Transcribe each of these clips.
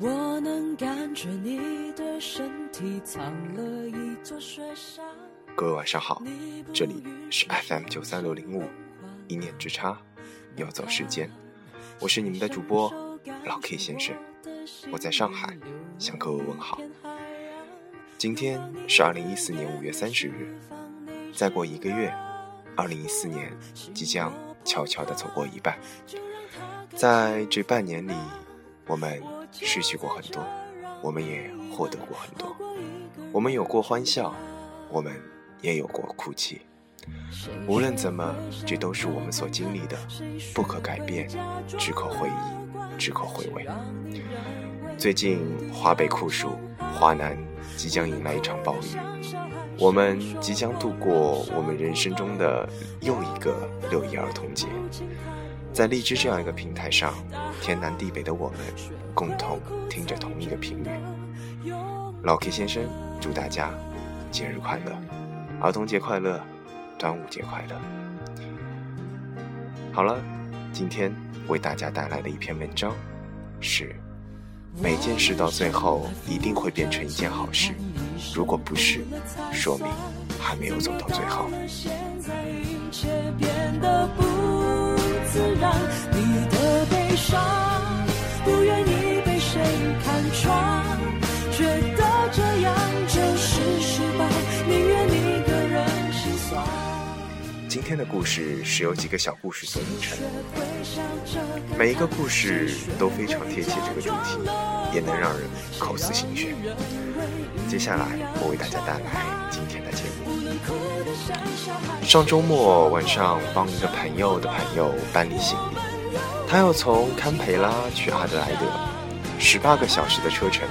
我能感觉你的身体藏了一座雪山。各位晚上好，这里是 FM 九三六零五，一念之差，游走时间，我是你们的主播老 K 先生，我在上海向各位问好。今天是二零一四年五月三十日，再过一个月，二零一四年即将悄悄地走过一半，在这半年里，我们。失去过很多，我们也获得过很多。我们有过欢笑，我们也有过哭泣。无论怎么，这都是我们所经历的，不可改变，只可回忆，只可回味。最近华北酷暑，华南即将迎来一场暴雨，我们即将度过我们人生中的又一个六一儿童节。在荔枝这样一个平台上，天南地北的我们共同听着同一个频率。老 K 先生祝大家节日快乐，儿童节快乐，端午节快乐。好了，今天为大家带来的一篇文章是：每件事到最后一定会变成一件好事，如果不是，说明还没有走到最后。天的故事是由几个小故事组成，每一个故事都非常贴切这个主题，也能让人口似心弦。接下来，我为大家带来今天的节目。上周末晚上，帮一个朋友的朋友搬离行李，他要从堪培拉去阿德莱德，十八个小时的车程。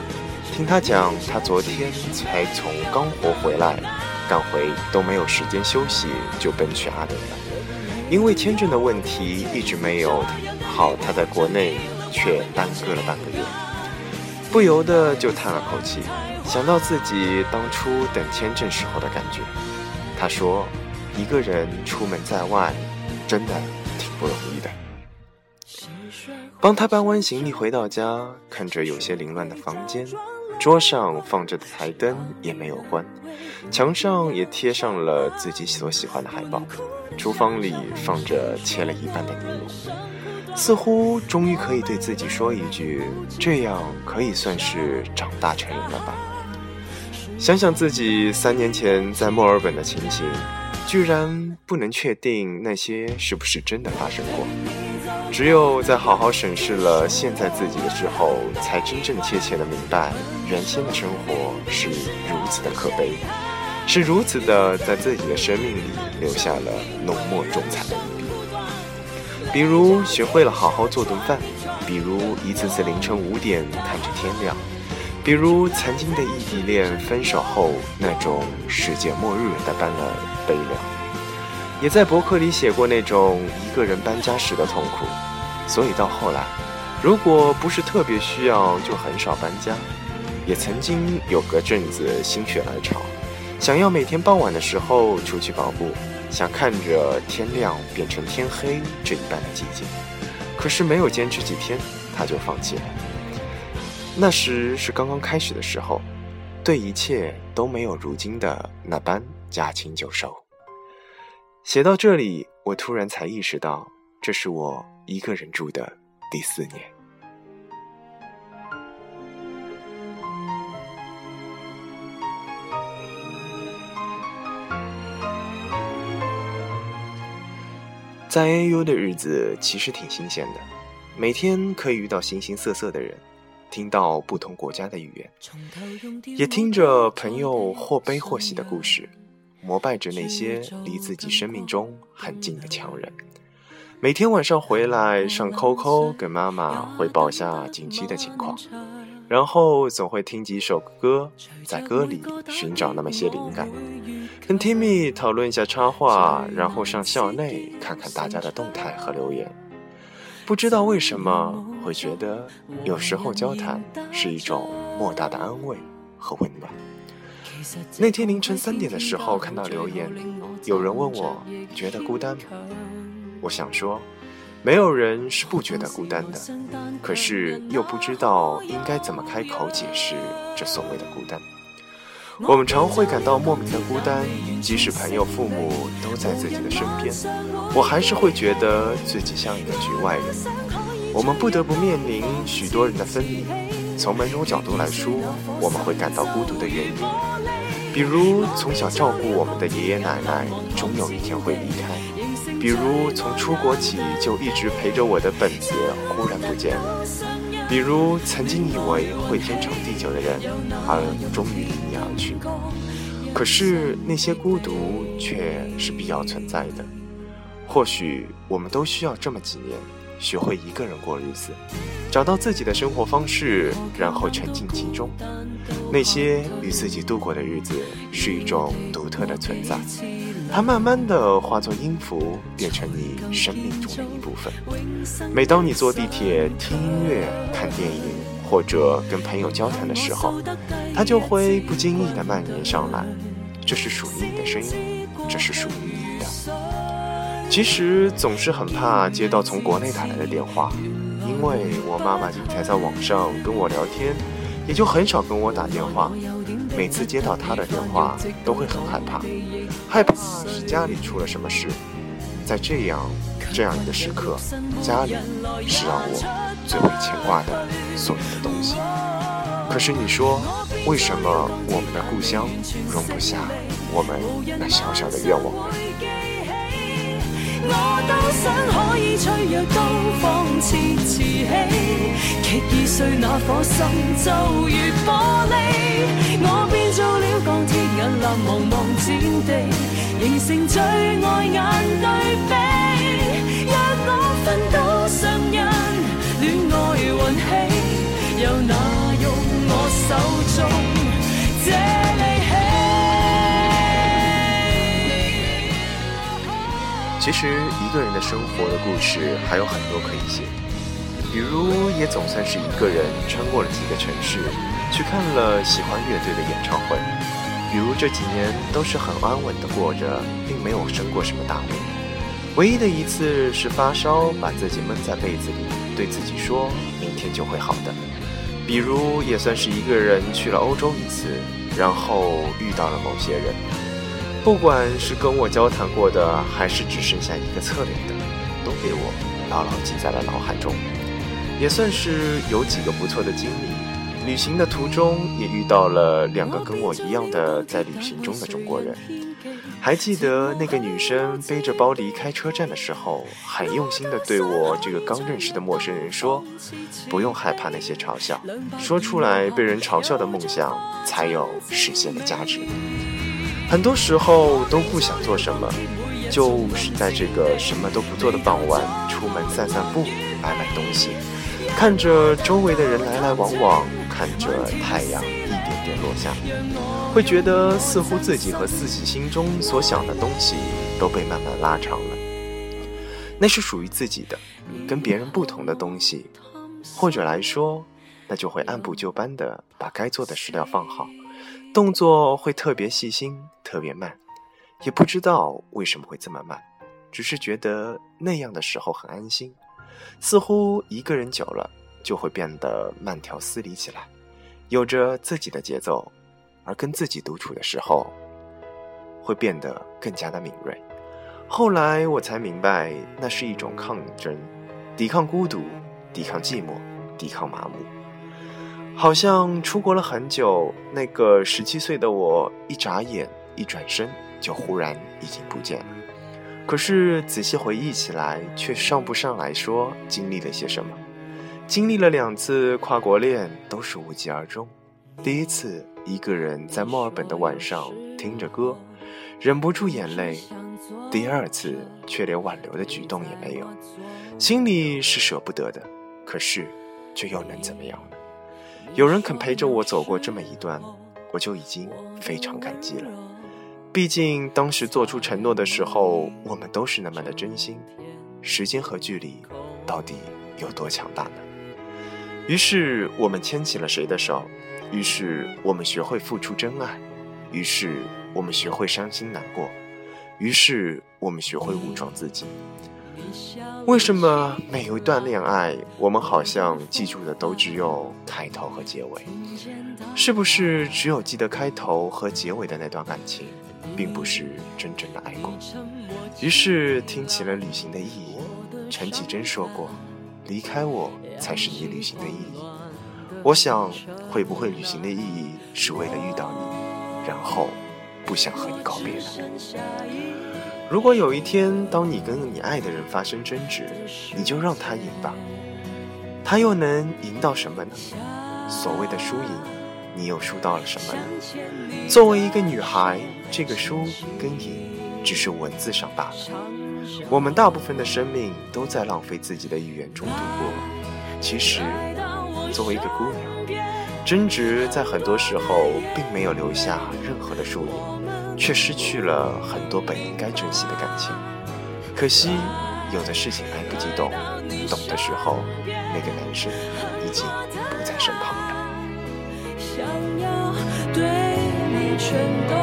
听他讲，他昨天才从刚活回来，赶回都没有时间休息，就奔去阿德了。因为签证的问题，一直没有好，他在国内却耽搁了半个月，不由得就叹了口气，想到自己当初等签证时候的感觉。他说：“一个人出门在外，真的挺不容易的。”帮他搬完行李回到家，看着有些凌乱的房间，桌上放着的台灯也没有关，墙上也贴上了自己所喜欢的海报，厨房里放着切了一半的牛肉，似乎终于可以对自己说一句：“这样可以算是长大成人了吧。”想想自己三年前在墨尔本的情形，居然不能确定那些是不是真的发生过。只有在好好审视了现在自己的之后，才真正切切的明白，原先的生活是如此的可悲，是如此的在自己的生命里留下了浓墨重彩的一笔。比如学会了好好做顿饭，比如一次次凌晨五点看着天亮。比如曾经的异地恋分手后那种世界末日的般的悲凉，也在博客里写过那种一个人搬家时的痛苦。所以到后来，如果不是特别需要，就很少搬家。也曾经有个阵子心血来潮，想要每天傍晚的时候出去跑步，想看着天亮变成天黑这一般的寂静。可是没有坚持几天，他就放弃了。那时是刚刚开始的时候，对一切都没有如今的那般驾轻就熟。写到这里，我突然才意识到，这是我一个人住的第四年。在 AU 的日子其实挺新鲜的，每天可以遇到形形色色的人。听到不同国家的语言，也听着朋友或悲或喜的故事，膜拜着那些离自己生命中很近的强人。每天晚上回来上 QQ 给妈妈汇报下近期的情况，然后总会听几首歌，在歌里寻找那么些灵感，跟 Timmy 讨论一下插画，然后上校内看看大家的动态和留言。不知道为什么会觉得，有时候交谈是一种莫大的安慰和温暖。那天凌晨三点的时候看到留言，有人问我觉得孤单吗？我想说，没有人是不觉得孤单的，可是又不知道应该怎么开口解释这所谓的孤单。我们常会感到莫名的孤单，即使朋友、父母都在自己的身边，我还是会觉得自己像一个局外人。我们不得不面临许多人的分离。从某种角度来说，我们会感到孤独的原因，比如从小照顾我们的爷爷奶奶，终有一天会离开；比如从出国起就一直陪着我的本子，忽然不见了。比如曾经以为会天长地久的人，而终于离你而去。可是那些孤独却是必要存在的。或许我们都需要这么几年，学会一个人过日子，找到自己的生活方式，然后沉浸其中。那些与自己度过的日子是一种独特的存在，它慢慢的化作音符，变成你生命中的一部分。每当你坐地铁、听音乐、看电影，或者跟朋友交谈的时候，它就会不经意的蔓延上来。这是属于你的声音，这是属于你。其实总是很怕接到从国内打来的电话，因为我妈妈经常在网上跟我聊天，也就很少跟我打电话。每次接到她的电话，都会很害怕，害怕是家里出了什么事。在这样这样一个时刻，家里是让我最为牵挂的所有的东西。可是你说，为什么我们的故乡容不下我们那小小的愿望呢？我都想可以脆弱到放肆瓷器，极易碎那颗心就如玻璃。我变做了钢铁银蓝茫茫战地，形成最爱眼对比。若我分到上人，恋爱运气，又哪用我手中这其实一个人的生活的故事还有很多可以写，比如也总算是一个人穿过了几个城市，去看了喜欢乐队的演唱会。比如这几年都是很安稳的过着，并没有生过什么大病。唯一的一次是发烧，把自己闷在被子里，对自己说明天就会好的。比如也算是一个人去了欧洲一次，然后遇到了某些人。不管是跟我交谈过的，还是只剩下一个侧脸的，都给我牢牢记在了脑海中。也算是有几个不错的经历。旅行的途中也遇到了两个跟我一样的在旅行中的中国人。还记得那个女生背着包离开车站的时候，很用心的对我这个刚认识的陌生人说：“不用害怕那些嘲笑，说出来被人嘲笑的梦想才有实现的价值。”很多时候都不想做什么，就是在这个什么都不做的傍晚，出门散散步，买买东西，看着周围的人来来往往，看着太阳一点点落下，会觉得似乎自己和自己心中所想的东西都被慢慢拉长了。那是属于自己的，跟别人不同的东西，或者来说，那就会按部就班的把该做的事料放好。动作会特别细心，特别慢，也不知道为什么会这么慢，只是觉得那样的时候很安心，似乎一个人久了就会变得慢条斯理起来，有着自己的节奏，而跟自己独处的时候，会变得更加的敏锐。后来我才明白，那是一种抗争，抵抗孤独，抵抗寂寞，抵抗麻木。好像出国了很久，那个十七岁的我，一眨眼，一转身，就忽然已经不见了。可是仔细回忆起来，却上不上来说经历了些什么。经历了两次跨国恋，都是无疾而终。第一次一个人在墨尔本的晚上听着歌，忍不住眼泪；第二次却连挽留的举动也没有，心里是舍不得的，可是却又能怎么样？有人肯陪着我走过这么一段，我就已经非常感激了。毕竟当时做出承诺的时候，我们都是那么的真心。时间和距离到底有多强大呢？于是我们牵起了谁的手？于是我们学会付出真爱。于是我们学会伤心难过。于是我们学会武装自己。为什么每一段恋爱，我们好像记住的都只有开头和结尾？是不是只有记得开头和结尾的那段感情，并不是真正的爱过？于是听起了旅行的意义。陈绮贞说过：“离开我，才是你旅行的意义。”我想，会不会旅行的意义是为了遇到你，然后不想和你告别呢？如果有一天，当你跟你爱的人发生争执，你就让他赢吧，他又能赢到什么呢？所谓的输赢，你又输到了什么呢？作为一个女孩，这个输跟赢只是文字上罢了。我们大部分的生命都在浪费自己的语言中度过。其实。作为一个姑娘，争执在很多时候并没有留下任何的输赢，却失去了很多本应该珍惜的感情。可惜，有的事情来不及懂，懂的时候，那个男生已经不在身旁了。想要对你全都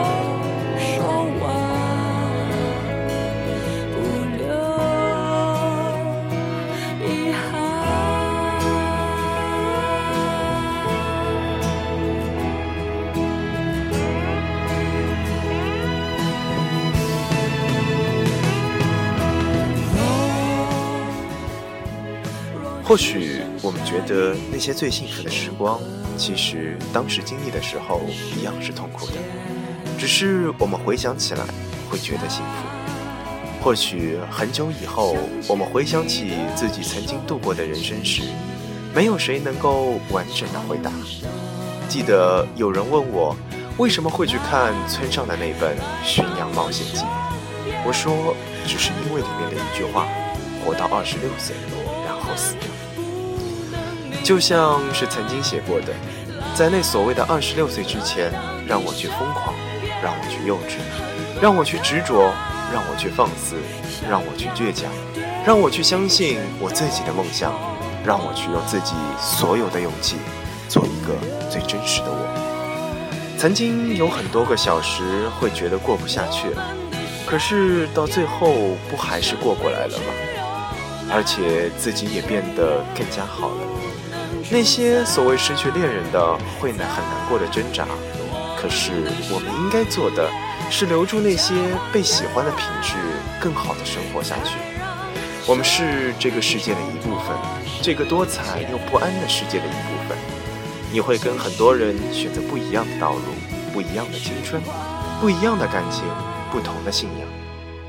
或许我们觉得那些最幸福的时光，其实当时经历的时候一样是痛苦的，只是我们回想起来会觉得幸福。或许很久以后，我们回想起自己曾经度过的人生时，没有谁能够完整的回答。记得有人问我为什么会去看村上的那本《驯羊冒险记》，我说只是因为里面的一句话：活到二十六岁，然后死掉。就像是曾经写过的，在那所谓的二十六岁之前，让我去疯狂，让我去幼稚，让我去执着，让我去放肆，让我去倔强，让我去相信我自己的梦想，让我去用自己所有的勇气，做一个最真实的我。曾经有很多个小时会觉得过不下去了，可是到最后不还是过过来了吗？而且自己也变得更加好了。那些所谓失去恋人的会难很难过的挣扎，可是我们应该做的是留住那些被喜欢的品质，更好的生活下去。我们是这个世界的一部分，这个多彩又不安的世界的一部分。你会跟很多人选择不一样的道路，不一样的青春，不一样的感情，不同的信仰。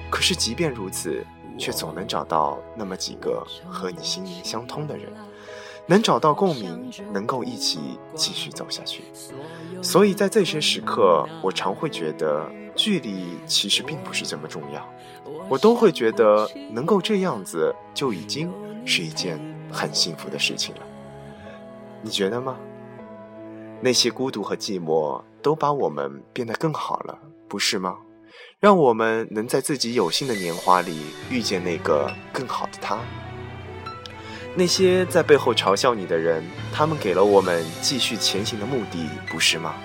可是即便如此，却总能找到那么几个和你心灵相通的人。能找到共鸣，能够一起继续走下去。所以在这些时刻，我常会觉得距离其实并不是这么重要。我都会觉得能够这样子就已经是一件很幸福的事情了。你觉得吗？那些孤独和寂寞都把我们变得更好了，不是吗？让我们能在自己有幸的年华里遇见那个更好的他。那些在背后嘲笑你的人，他们给了我们继续前行的目的，不是吗？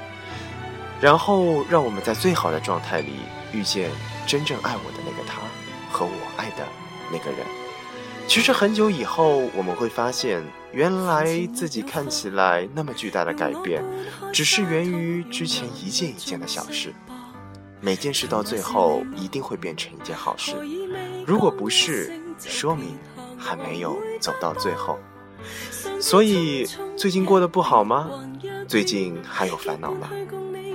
然后让我们在最好的状态里遇见真正爱我的那个他，和我爱的那个人。其实很久以后，我们会发现，原来自己看起来那么巨大的改变，只是源于之前一件一件的小事。每件事到最后一定会变成一件好事。如果不是，说明。还没有走到最后，所以最近过得不好吗？最近还有烦恼吗？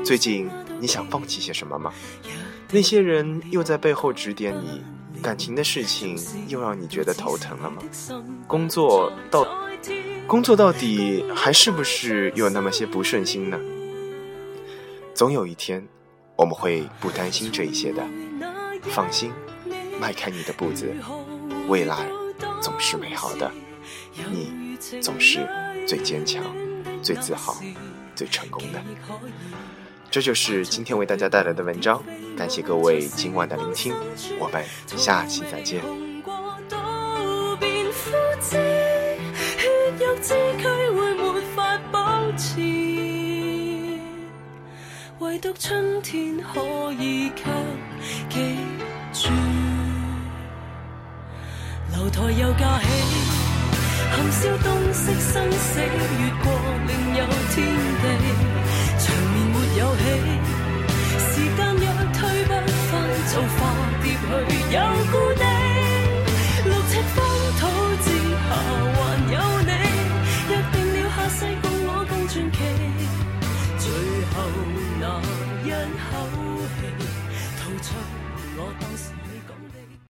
最近你想放弃些什么吗？那些人又在背后指点你，感情的事情又让你觉得头疼了吗？工作到工作到底还是不是有那么些不顺心呢？总有一天，我们会不担心这一些的。放心，迈开你的步子，未来。总是美好的，你总是最坚强、最自豪、最成功的。这就是今天为大家带来的文章，感谢各位今晚的聆听，我们下期再见。楼台又架起，含笑东昔生死越过另有天地，长眠没有起，时间若推不翻就化蝶去，有孤单。